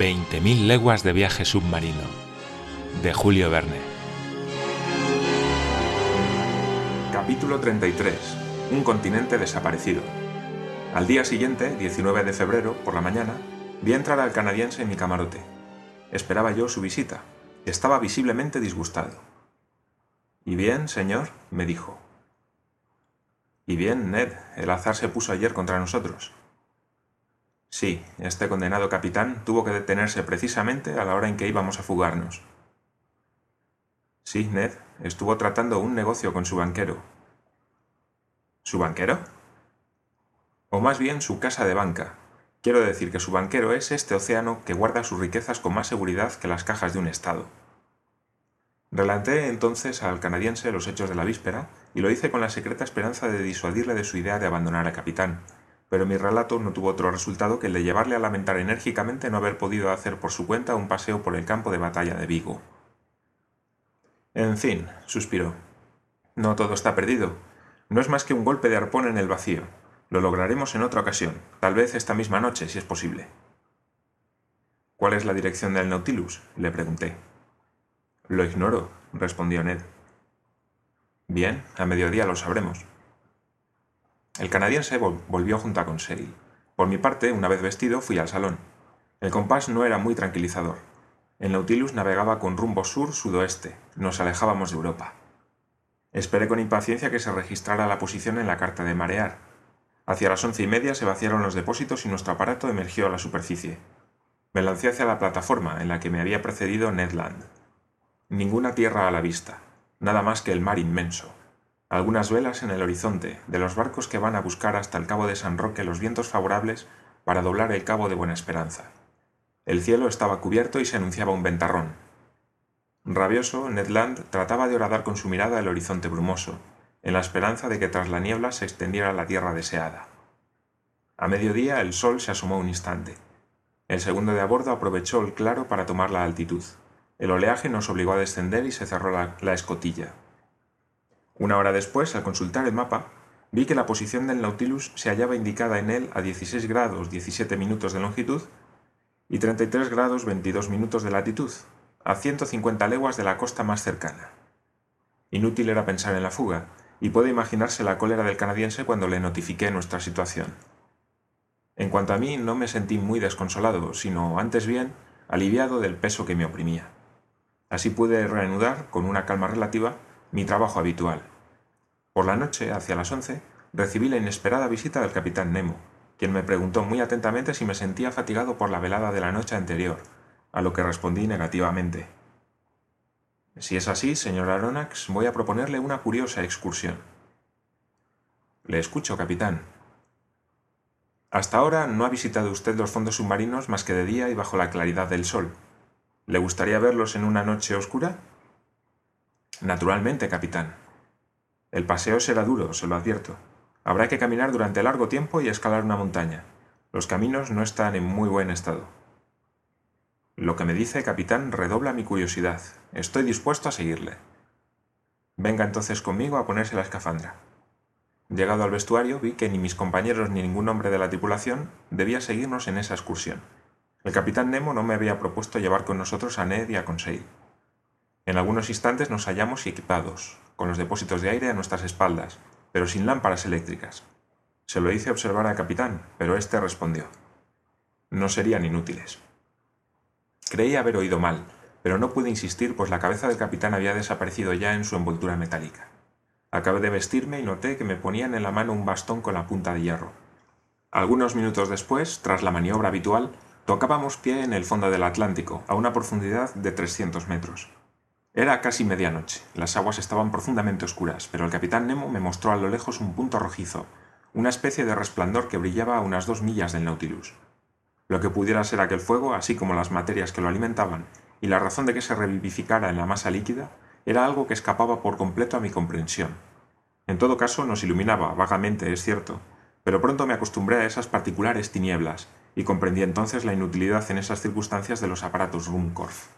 20.000 leguas de viaje submarino de Julio Verne. Capítulo 33. Un continente desaparecido. Al día siguiente, 19 de febrero, por la mañana, vi entrar al canadiense en mi camarote. Esperaba yo su visita. Estaba visiblemente disgustado. ¿Y bien, señor? me dijo. ¿Y bien, Ned? El azar se puso ayer contra nosotros. Sí, este condenado capitán tuvo que detenerse precisamente a la hora en que íbamos a fugarnos. Sí, Ned, estuvo tratando un negocio con su banquero. ¿Su banquero? O más bien su casa de banca. Quiero decir que su banquero es este océano que guarda sus riquezas con más seguridad que las cajas de un Estado. Relaté entonces al canadiense los hechos de la víspera y lo hice con la secreta esperanza de disuadirle de su idea de abandonar al capitán, pero mi relato no tuvo otro resultado que el de llevarle a lamentar enérgicamente no haber podido hacer por su cuenta un paseo por el campo de batalla de Vigo. En fin, suspiró. No todo está perdido. No es más que un golpe de arpón en el vacío. Lo lograremos en otra ocasión, tal vez esta misma noche, si es posible. ¿Cuál es la dirección del Nautilus? le pregunté. Lo ignoro, respondió Ned. Bien, a mediodía lo sabremos. El canadiense volvió junto a Conseil. Por mi parte, una vez vestido, fui al salón. El compás no era muy tranquilizador. El Nautilus navegaba con rumbo sur-sudoeste. Nos alejábamos de Europa. Esperé con impaciencia que se registrara la posición en la carta de marear. Hacia las once y media se vaciaron los depósitos y nuestro aparato emergió a la superficie. Me lancé hacia la plataforma en la que me había precedido Ned Land. Ninguna tierra a la vista, nada más que el mar inmenso algunas velas en el horizonte de los barcos que van a buscar hasta el cabo de San Roque los vientos favorables para doblar el cabo de Buena Esperanza. El cielo estaba cubierto y se anunciaba un ventarrón. Rabioso, Ned Land trataba de horadar con su mirada el horizonte brumoso, en la esperanza de que tras la niebla se extendiera la tierra deseada. A mediodía el sol se asomó un instante. El segundo de a bordo aprovechó el claro para tomar la altitud. El oleaje nos obligó a descender y se cerró la, la escotilla. Una hora después, al consultar el mapa, vi que la posición del Nautilus se hallaba indicada en él a 16 grados 17 minutos de longitud y 33 grados 22 minutos de latitud, a 150 leguas de la costa más cercana. Inútil era pensar en la fuga, y puede imaginarse la cólera del canadiense cuando le notifiqué nuestra situación. En cuanto a mí, no me sentí muy desconsolado, sino antes bien aliviado del peso que me oprimía. Así pude reanudar, con una calma relativa, mi trabajo habitual. Por la noche, hacia las once, recibí la inesperada visita del capitán Nemo, quien me preguntó muy atentamente si me sentía fatigado por la velada de la noche anterior, a lo que respondí negativamente. Si es así, señor Aronnax, voy a proponerle una curiosa excursión. Le escucho, capitán. Hasta ahora no ha visitado usted los fondos submarinos más que de día y bajo la claridad del sol. ¿Le gustaría verlos en una noche oscura? Naturalmente, capitán. El paseo será duro, se lo advierto. Habrá que caminar durante largo tiempo y escalar una montaña. Los caminos no están en muy buen estado. Lo que me dice, capitán, redobla mi curiosidad. Estoy dispuesto a seguirle. Venga entonces conmigo a ponerse la escafandra. Llegado al vestuario, vi que ni mis compañeros ni ningún hombre de la tripulación debía seguirnos en esa excursión. El capitán Nemo no me había propuesto llevar con nosotros a Ned y a Conseil. En algunos instantes nos hallamos equipados, con los depósitos de aire a nuestras espaldas, pero sin lámparas eléctricas. Se lo hice observar al capitán, pero éste respondió. No serían inútiles. Creí haber oído mal, pero no pude insistir, pues la cabeza del capitán había desaparecido ya en su envoltura metálica. Acabé de vestirme y noté que me ponían en la mano un bastón con la punta de hierro. Algunos minutos después, tras la maniobra habitual, tocábamos pie en el fondo del Atlántico, a una profundidad de 300 metros. Era casi medianoche. Las aguas estaban profundamente oscuras, pero el capitán Nemo me mostró a lo lejos un punto rojizo, una especie de resplandor que brillaba a unas dos millas del Nautilus. Lo que pudiera ser aquel fuego, así como las materias que lo alimentaban, y la razón de que se revivificara en la masa líquida, era algo que escapaba por completo a mi comprensión. En todo caso, nos iluminaba, vagamente, es cierto, pero pronto me acostumbré a esas particulares tinieblas, y comprendí entonces la inutilidad en esas circunstancias de los aparatos Ruhmkorff.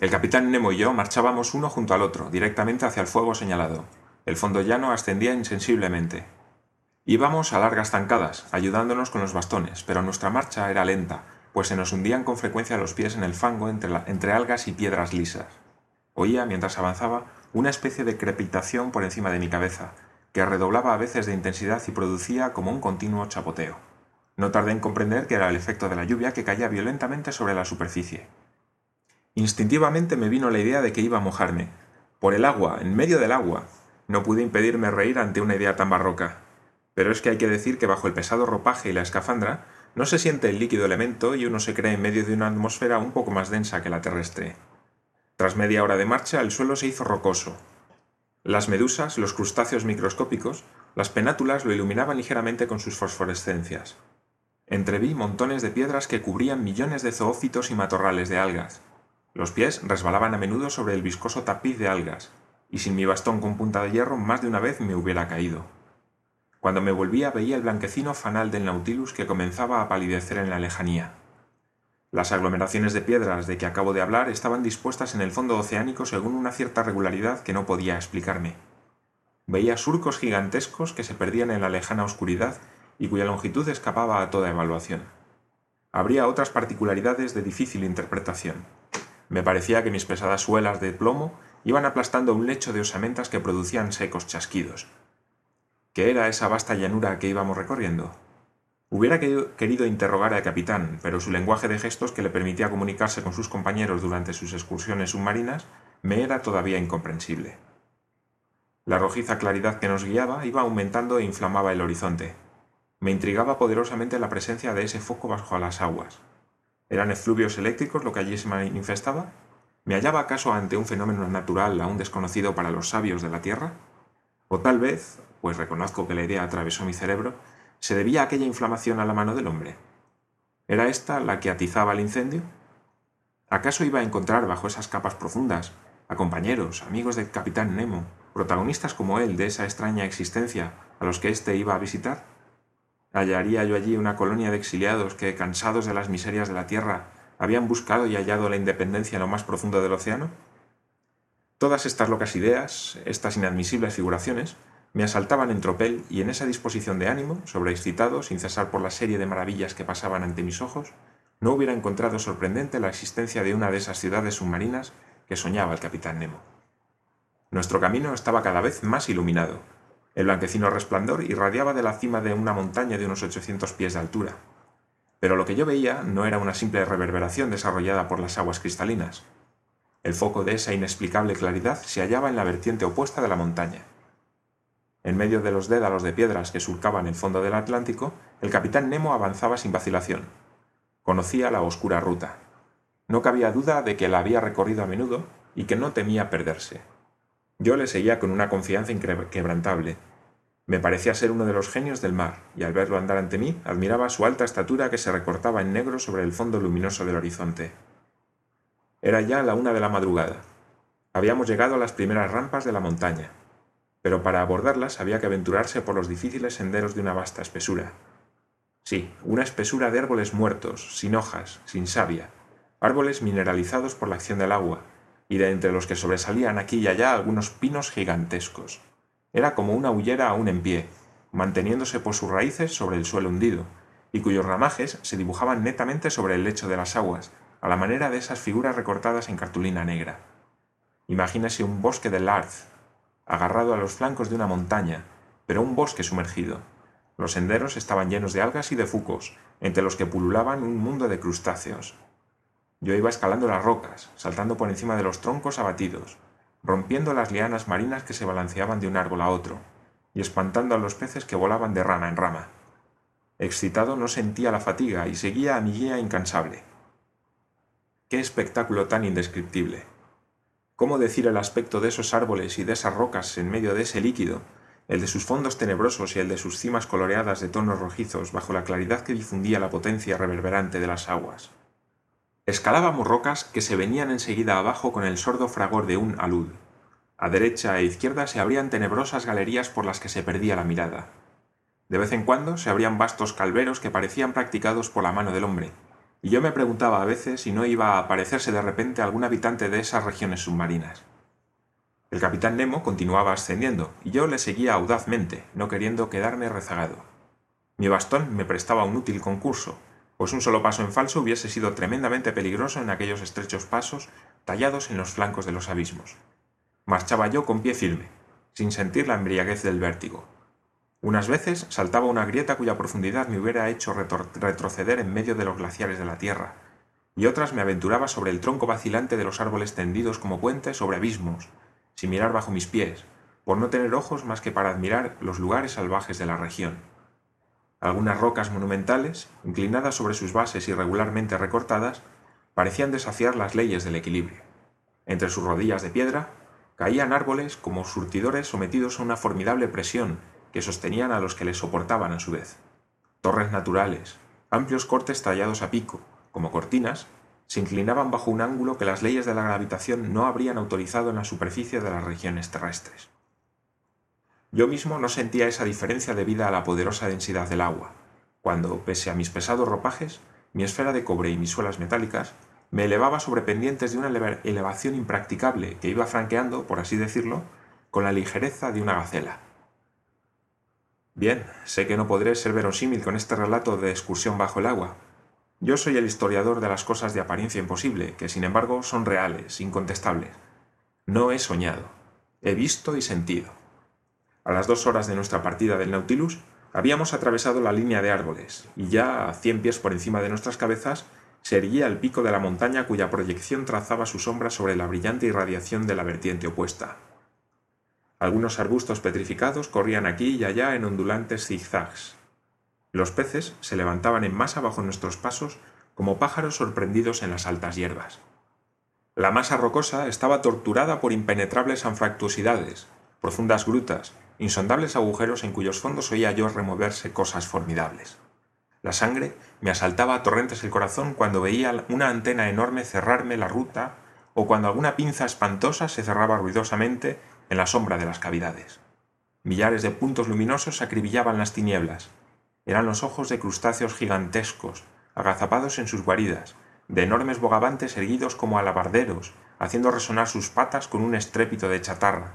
El capitán Nemo y yo marchábamos uno junto al otro, directamente hacia el fuego señalado. El fondo llano ascendía insensiblemente. Íbamos a largas zancadas, ayudándonos con los bastones, pero nuestra marcha era lenta, pues se nos hundían con frecuencia los pies en el fango entre, entre algas y piedras lisas. Oía, mientras avanzaba, una especie de crepitación por encima de mi cabeza, que redoblaba a veces de intensidad y producía como un continuo chapoteo. No tardé en comprender que era el efecto de la lluvia que caía violentamente sobre la superficie. Instintivamente me vino la idea de que iba a mojarme. Por el agua, en medio del agua. No pude impedirme reír ante una idea tan barroca. Pero es que hay que decir que bajo el pesado ropaje y la escafandra no se siente el líquido elemento y uno se cree en medio de una atmósfera un poco más densa que la terrestre. Tras media hora de marcha, el suelo se hizo rocoso. Las medusas, los crustáceos microscópicos, las penátulas lo iluminaban ligeramente con sus fosforescencias. Entreví montones de piedras que cubrían millones de zoófitos y matorrales de algas. Los pies resbalaban a menudo sobre el viscoso tapiz de algas, y sin mi bastón con punta de hierro más de una vez me hubiera caído. Cuando me volvía veía el blanquecino fanal del Nautilus que comenzaba a palidecer en la lejanía. Las aglomeraciones de piedras de que acabo de hablar estaban dispuestas en el fondo oceánico según una cierta regularidad que no podía explicarme. Veía surcos gigantescos que se perdían en la lejana oscuridad y cuya longitud escapaba a toda evaluación. Habría otras particularidades de difícil interpretación. Me parecía que mis pesadas suelas de plomo iban aplastando un lecho de osamentas que producían secos chasquidos. ¿Qué era esa vasta llanura que íbamos recorriendo? Hubiera querido interrogar al capitán, pero su lenguaje de gestos que le permitía comunicarse con sus compañeros durante sus excursiones submarinas me era todavía incomprensible. La rojiza claridad que nos guiaba iba aumentando e inflamaba el horizonte. Me intrigaba poderosamente la presencia de ese foco bajo las aguas. ¿Eran efluvios eléctricos lo que allí se manifestaba? ¿Me hallaba acaso ante un fenómeno natural aún desconocido para los sabios de la Tierra? O tal vez, pues reconozco que la idea atravesó mi cerebro, se debía aquella inflamación a la mano del hombre. ¿Era esta la que atizaba el incendio? ¿Acaso iba a encontrar bajo esas capas profundas a compañeros, amigos del capitán Nemo, protagonistas como él de esa extraña existencia a los que éste iba a visitar? ¿Hallaría yo allí una colonia de exiliados que, cansados de las miserias de la tierra, habían buscado y hallado la independencia en lo más profundo del océano? Todas estas locas ideas, estas inadmisibles figuraciones, me asaltaban en tropel y en esa disposición de ánimo, sobreexcitado, sin cesar por la serie de maravillas que pasaban ante mis ojos, no hubiera encontrado sorprendente la existencia de una de esas ciudades submarinas que soñaba el capitán Nemo. Nuestro camino estaba cada vez más iluminado. El blanquecino resplandor irradiaba de la cima de una montaña de unos 800 pies de altura. Pero lo que yo veía no era una simple reverberación desarrollada por las aguas cristalinas. El foco de esa inexplicable claridad se hallaba en la vertiente opuesta de la montaña. En medio de los dédalos de piedras que surcaban el fondo del Atlántico, el capitán Nemo avanzaba sin vacilación. Conocía la oscura ruta. No cabía duda de que la había recorrido a menudo y que no temía perderse. Yo le seguía con una confianza inquebrantable. Me parecía ser uno de los genios del mar, y al verlo andar ante mí, admiraba su alta estatura que se recortaba en negro sobre el fondo luminoso del horizonte. Era ya la una de la madrugada. Habíamos llegado a las primeras rampas de la montaña pero para abordarlas había que aventurarse por los difíciles senderos de una vasta espesura. Sí, una espesura de árboles muertos, sin hojas, sin savia, árboles mineralizados por la acción del agua, y de entre los que sobresalían aquí y allá algunos pinos gigantescos. Era como una hullera aún en pie, manteniéndose por sus raíces sobre el suelo hundido, y cuyos ramajes se dibujaban netamente sobre el lecho de las aguas, a la manera de esas figuras recortadas en cartulina negra. Imagínese un bosque de Larz, agarrado a los flancos de una montaña, pero un bosque sumergido. Los senderos estaban llenos de algas y de fucos, entre los que pululaban un mundo de crustáceos. Yo iba escalando las rocas, saltando por encima de los troncos abatidos, rompiendo las lianas marinas que se balanceaban de un árbol a otro, y espantando a los peces que volaban de rama en rama. Excitado no sentía la fatiga y seguía a mi guía incansable. Qué espectáculo tan indescriptible. ¿Cómo decir el aspecto de esos árboles y de esas rocas en medio de ese líquido, el de sus fondos tenebrosos y el de sus cimas coloreadas de tonos rojizos bajo la claridad que difundía la potencia reverberante de las aguas? Escalábamos rocas que se venían enseguida abajo con el sordo fragor de un alud. A derecha e izquierda se abrían tenebrosas galerías por las que se perdía la mirada. De vez en cuando se abrían vastos calveros que parecían practicados por la mano del hombre, y yo me preguntaba a veces si no iba a aparecerse de repente algún habitante de esas regiones submarinas. El capitán Nemo continuaba ascendiendo, y yo le seguía audazmente, no queriendo quedarme rezagado. Mi bastón me prestaba un útil concurso, pues un solo paso en falso hubiese sido tremendamente peligroso en aquellos estrechos pasos tallados en los flancos de los abismos. Marchaba yo con pie firme, sin sentir la embriaguez del vértigo. Unas veces saltaba una grieta cuya profundidad me hubiera hecho retroceder en medio de los glaciares de la Tierra, y otras me aventuraba sobre el tronco vacilante de los árboles tendidos como puentes sobre abismos, sin mirar bajo mis pies, por no tener ojos más que para admirar los lugares salvajes de la región. Algunas rocas monumentales, inclinadas sobre sus bases irregularmente recortadas, parecían desafiar las leyes del equilibrio. Entre sus rodillas de piedra caían árboles como surtidores sometidos a una formidable presión que sostenían a los que les soportaban a su vez. Torres naturales, amplios cortes tallados a pico, como cortinas, se inclinaban bajo un ángulo que las leyes de la gravitación no habrían autorizado en la superficie de las regiones terrestres. Yo mismo no sentía esa diferencia debida a la poderosa densidad del agua, cuando, pese a mis pesados ropajes, mi esfera de cobre y mis suelas metálicas, me elevaba sobre pendientes de una elevación impracticable que iba franqueando, por así decirlo, con la ligereza de una gacela. Bien, sé que no podré ser verosímil con este relato de excursión bajo el agua. Yo soy el historiador de las cosas de apariencia imposible, que sin embargo son reales, incontestables. No he soñado, he visto y sentido. A las dos horas de nuestra partida del Nautilus, habíamos atravesado la línea de árboles, y ya a cien pies por encima de nuestras cabezas se erguía el pico de la montaña cuya proyección trazaba su sombra sobre la brillante irradiación de la vertiente opuesta. Algunos arbustos petrificados corrían aquí y allá en ondulantes zigzags. Los peces se levantaban en masa bajo nuestros pasos como pájaros sorprendidos en las altas hierbas. La masa rocosa estaba torturada por impenetrables anfractuosidades, profundas grutas, insondables agujeros en cuyos fondos oía yo removerse cosas formidables. La sangre me asaltaba a torrentes el corazón cuando veía una antena enorme cerrarme la ruta o cuando alguna pinza espantosa se cerraba ruidosamente en la sombra de las cavidades. Millares de puntos luminosos acribillaban las tinieblas. Eran los ojos de crustáceos gigantescos, agazapados en sus guaridas, de enormes bogavantes erguidos como alabarderos, haciendo resonar sus patas con un estrépito de chatarra,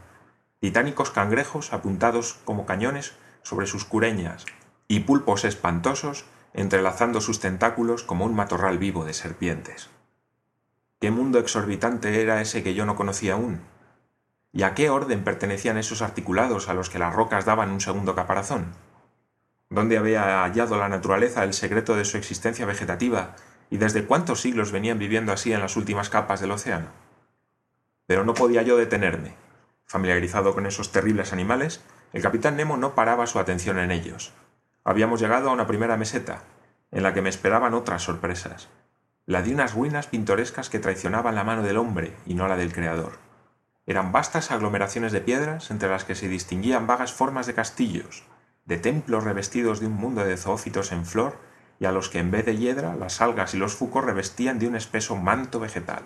titánicos cangrejos apuntados como cañones sobre sus cureñas, y pulpos espantosos entrelazando sus tentáculos como un matorral vivo de serpientes. ¿Qué mundo exorbitante era ese que yo no conocía aún? ¿Y a qué orden pertenecían esos articulados a los que las rocas daban un segundo caparazón? ¿Dónde había hallado la naturaleza el secreto de su existencia vegetativa y desde cuántos siglos venían viviendo así en las últimas capas del océano? Pero no podía yo detenerme, Familiarizado con esos terribles animales, el capitán Nemo no paraba su atención en ellos. Habíamos llegado a una primera meseta, en la que me esperaban otras sorpresas, la de unas ruinas pintorescas que traicionaban la mano del hombre y no la del creador. Eran vastas aglomeraciones de piedras entre las que se distinguían vagas formas de castillos, de templos revestidos de un mundo de zoófitos en flor y a los que en vez de hiedra las algas y los fucos revestían de un espeso manto vegetal.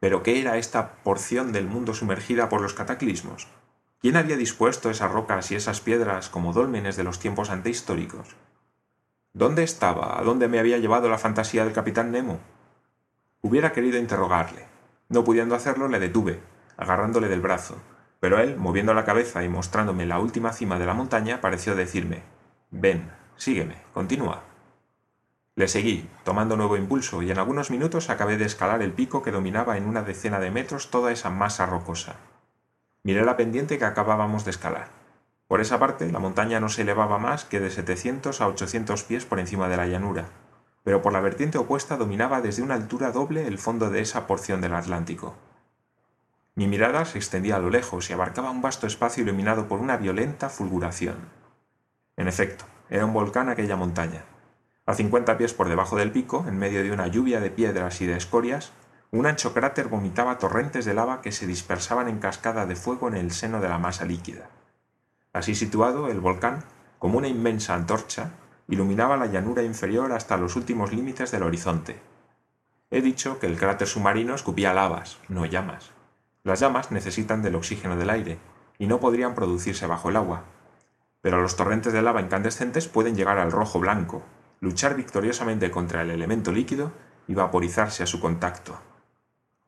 Pero ¿qué era esta porción del mundo sumergida por los cataclismos? ¿Quién había dispuesto esas rocas y esas piedras como dólmenes de los tiempos antehistóricos? ¿Dónde estaba? ¿A dónde me había llevado la fantasía del capitán Nemo? Hubiera querido interrogarle. No pudiendo hacerlo, le detuve, agarrándole del brazo, pero él, moviendo la cabeza y mostrándome la última cima de la montaña, pareció decirme Ven, sígueme, continúa. Le seguí, tomando nuevo impulso, y en algunos minutos acabé de escalar el pico que dominaba en una decena de metros toda esa masa rocosa. Miré la pendiente que acabábamos de escalar. Por esa parte, la montaña no se elevaba más que de 700 a 800 pies por encima de la llanura, pero por la vertiente opuesta dominaba desde una altura doble el fondo de esa porción del Atlántico. Mi mirada se extendía a lo lejos y abarcaba un vasto espacio iluminado por una violenta fulguración. En efecto, era un volcán aquella montaña, a cincuenta pies por debajo del pico, en medio de una lluvia de piedras y de escorias, un ancho cráter vomitaba torrentes de lava que se dispersaban en cascada de fuego en el seno de la masa líquida. Así situado, el volcán, como una inmensa antorcha, iluminaba la llanura inferior hasta los últimos límites del horizonte. He dicho que el cráter submarino escupía lavas, no llamas. Las llamas necesitan del oxígeno del aire, y no podrían producirse bajo el agua. Pero los torrentes de lava incandescentes pueden llegar al rojo blanco, luchar victoriosamente contra el elemento líquido y vaporizarse a su contacto.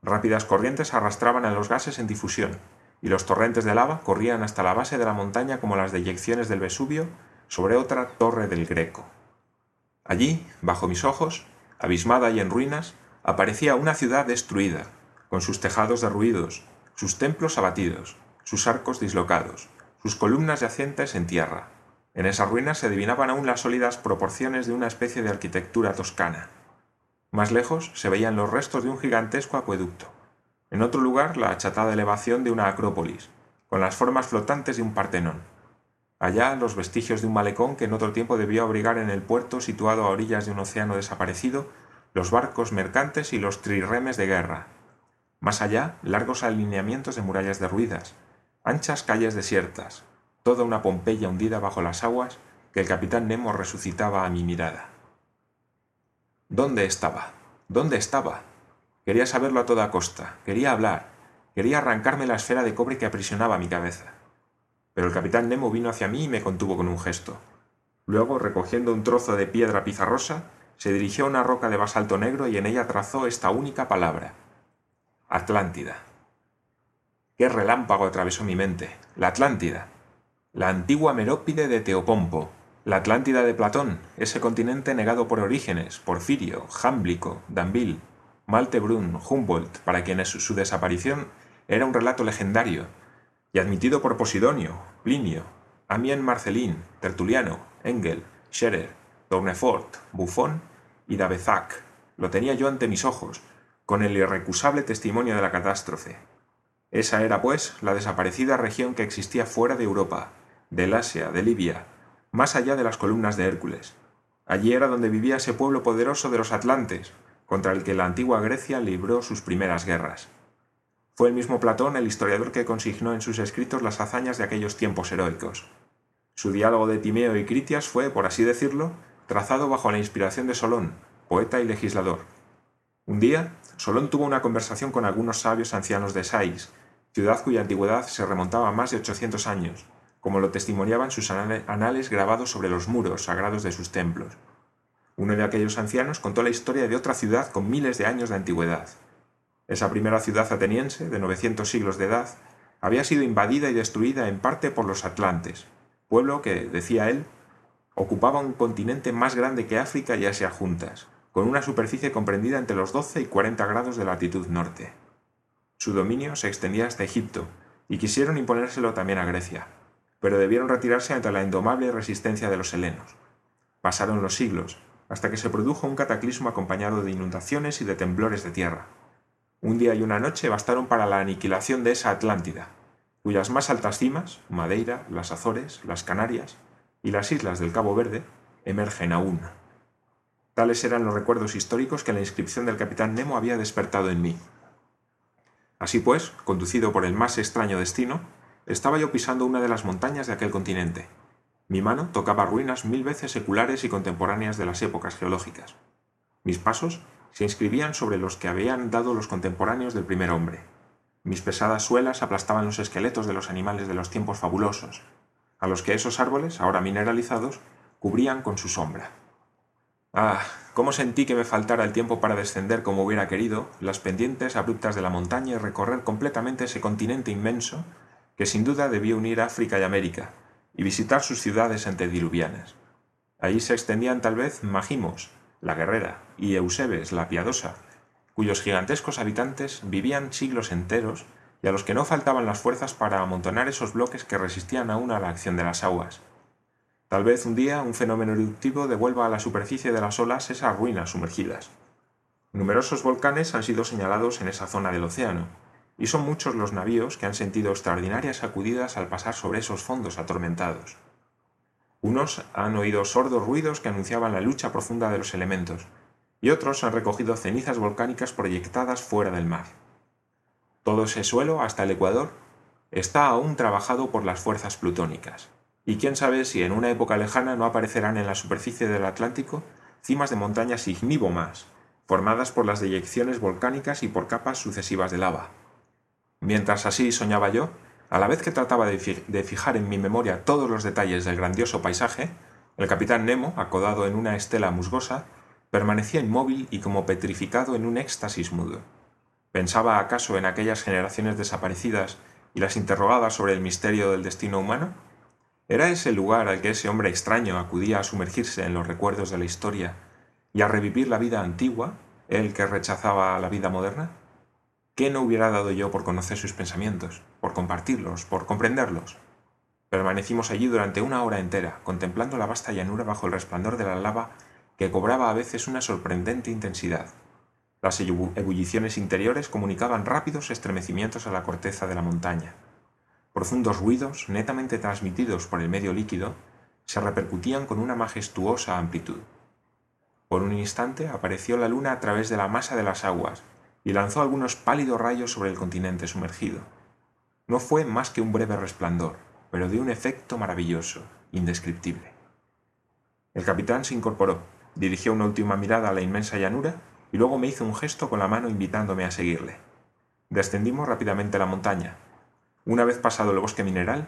Rápidas corrientes arrastraban a los gases en difusión, y los torrentes de lava corrían hasta la base de la montaña como las deyecciones del Vesubio sobre otra torre del Greco. Allí, bajo mis ojos, abismada y en ruinas, aparecía una ciudad destruida, con sus tejados derruidos, sus templos abatidos, sus arcos dislocados, sus columnas yacentes en tierra. En esas ruinas se adivinaban aún las sólidas proporciones de una especie de arquitectura toscana. Más lejos se veían los restos de un gigantesco acueducto. En otro lugar la achatada elevación de una acrópolis, con las formas flotantes de un Partenón. Allá los vestigios de un malecón que en otro tiempo debió abrigar en el puerto situado a orillas de un océano desaparecido los barcos mercantes y los trirremes de guerra. Más allá, largos alineamientos de murallas derruidas, anchas calles desiertas, toda una Pompeya hundida bajo las aguas que el capitán Nemo resucitaba a mi mirada. ¿Dónde estaba? ¿Dónde estaba? Quería saberlo a toda costa, quería hablar, quería arrancarme la esfera de cobre que aprisionaba mi cabeza. Pero el capitán Nemo vino hacia mí y me contuvo con un gesto. Luego, recogiendo un trozo de piedra pizarrosa, se dirigió a una roca de basalto negro y en ella trazó esta única palabra. Atlántida. Qué relámpago atravesó mi mente. La Atlántida. La antigua Merópide de Teopompo. La Atlántida de Platón, ese continente negado por Orígenes, Porfirio, Jámblico, Danville, Maltebrun, Humboldt, para quienes su desaparición era un relato legendario, y admitido por Posidonio, Plinio, Amien Marcelín, Tertuliano, Engel, Scherer, Tournefort, Buffon y D'Avezac. Lo tenía yo ante mis ojos, con el irrecusable testimonio de la catástrofe. Esa era, pues, la desaparecida región que existía fuera de Europa, del Asia, de Libia, más allá de las columnas de Hércules. Allí era donde vivía ese pueblo poderoso de los Atlantes, contra el que la antigua Grecia libró sus primeras guerras. Fue el mismo Platón el historiador que consignó en sus escritos las hazañas de aquellos tiempos heroicos. Su diálogo de Timeo y Critias fue, por así decirlo, trazado bajo la inspiración de Solón, poeta y legislador. Un día, Solón tuvo una conversación con algunos sabios ancianos de Sais, ciudad cuya antigüedad se remontaba a más de 800 años, como lo testimoniaban sus anales grabados sobre los muros sagrados de sus templos. Uno de aquellos ancianos contó la historia de otra ciudad con miles de años de antigüedad. Esa primera ciudad ateniense, de 900 siglos de edad, había sido invadida y destruida en parte por los atlantes, pueblo que, decía él, ocupaba un continente más grande que África y Asia juntas, con una superficie comprendida entre los 12 y 40 grados de latitud norte. Su dominio se extendía hasta Egipto, y quisieron imponérselo también a Grecia, pero debieron retirarse ante la indomable resistencia de los helenos. Pasaron los siglos, hasta que se produjo un cataclismo acompañado de inundaciones y de temblores de tierra. Un día y una noche bastaron para la aniquilación de esa Atlántida, cuyas más altas cimas, Madeira, las Azores, las Canarias, y las islas del Cabo Verde emergen aún. Tales eran los recuerdos históricos que la inscripción del capitán Nemo había despertado en mí. Así pues, conducido por el más extraño destino, estaba yo pisando una de las montañas de aquel continente. Mi mano tocaba ruinas mil veces seculares y contemporáneas de las épocas geológicas. Mis pasos se inscribían sobre los que habían dado los contemporáneos del primer hombre. Mis pesadas suelas aplastaban los esqueletos de los animales de los tiempos fabulosos, a los que esos árboles, ahora mineralizados, cubrían con su sombra. Ah, cómo sentí que me faltara el tiempo para descender como hubiera querido las pendientes abruptas de la montaña y recorrer completamente ese continente inmenso que sin duda debía unir África y América, y visitar sus ciudades antediluvianas. Allí se extendían tal vez Magimos, la guerrera, y Eusebes, la piadosa, cuyos gigantescos habitantes vivían siglos enteros y a los que no faltaban las fuerzas para amontonar esos bloques que resistían aún a la acción de las aguas. Tal vez un día un fenómeno eruptivo devuelva a la superficie de las olas esas ruinas sumergidas. Numerosos volcanes han sido señalados en esa zona del océano, y son muchos los navíos que han sentido extraordinarias sacudidas al pasar sobre esos fondos atormentados. Unos han oído sordos ruidos que anunciaban la lucha profunda de los elementos, y otros han recogido cenizas volcánicas proyectadas fuera del mar. Todo ese suelo, hasta el Ecuador, está aún trabajado por las fuerzas plutónicas. Y quién sabe si en una época lejana no aparecerán en la superficie del Atlántico cimas de montañas ignívomas, formadas por las deyecciones volcánicas y por capas sucesivas de lava. Mientras así soñaba yo, a la vez que trataba de, fijar en mi memoria todos los detalles del grandioso paisaje, el capitán Nemo, acodado en una estela musgosa, permanecía inmóvil y como petrificado en un éxtasis mudo. ¿Pensaba acaso en aquellas generaciones desaparecidas y las interrogaba sobre el misterio del destino humano? ¿Era ese el lugar al que ese hombre extraño acudía a sumergirse en los recuerdos de la historia y a revivir la vida antigua, él que rechazaba la vida moderna? ¿Qué no hubiera dado yo por conocer sus pensamientos, por compartirlos, por comprenderlos? Permanecimos allí durante una hora entera, contemplando la vasta llanura bajo el resplandor de la lava que cobraba a veces una sorprendente intensidad. Las ebulliciones interiores comunicaban rápidos estremecimientos a la corteza de la montaña. Profundos ruidos, netamente transmitidos por el medio líquido, se repercutían con una majestuosa amplitud. Por un instante apareció la luna a través de la masa de las aguas y lanzó algunos pálidos rayos sobre el continente sumergido. No fue más que un breve resplandor, pero de un efecto maravilloso, indescriptible. El capitán se incorporó, dirigió una última mirada a la inmensa llanura y luego me hizo un gesto con la mano invitándome a seguirle. Descendimos rápidamente la montaña. Una vez pasado el bosque mineral,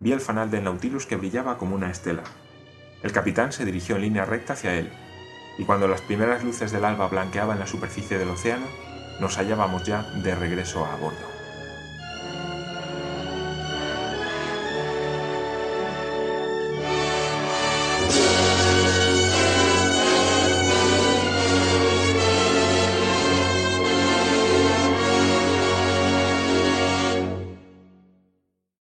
vi el fanal del Nautilus que brillaba como una estela. El capitán se dirigió en línea recta hacia él, y cuando las primeras luces del alba blanqueaban la superficie del océano, nos hallábamos ya de regreso a bordo.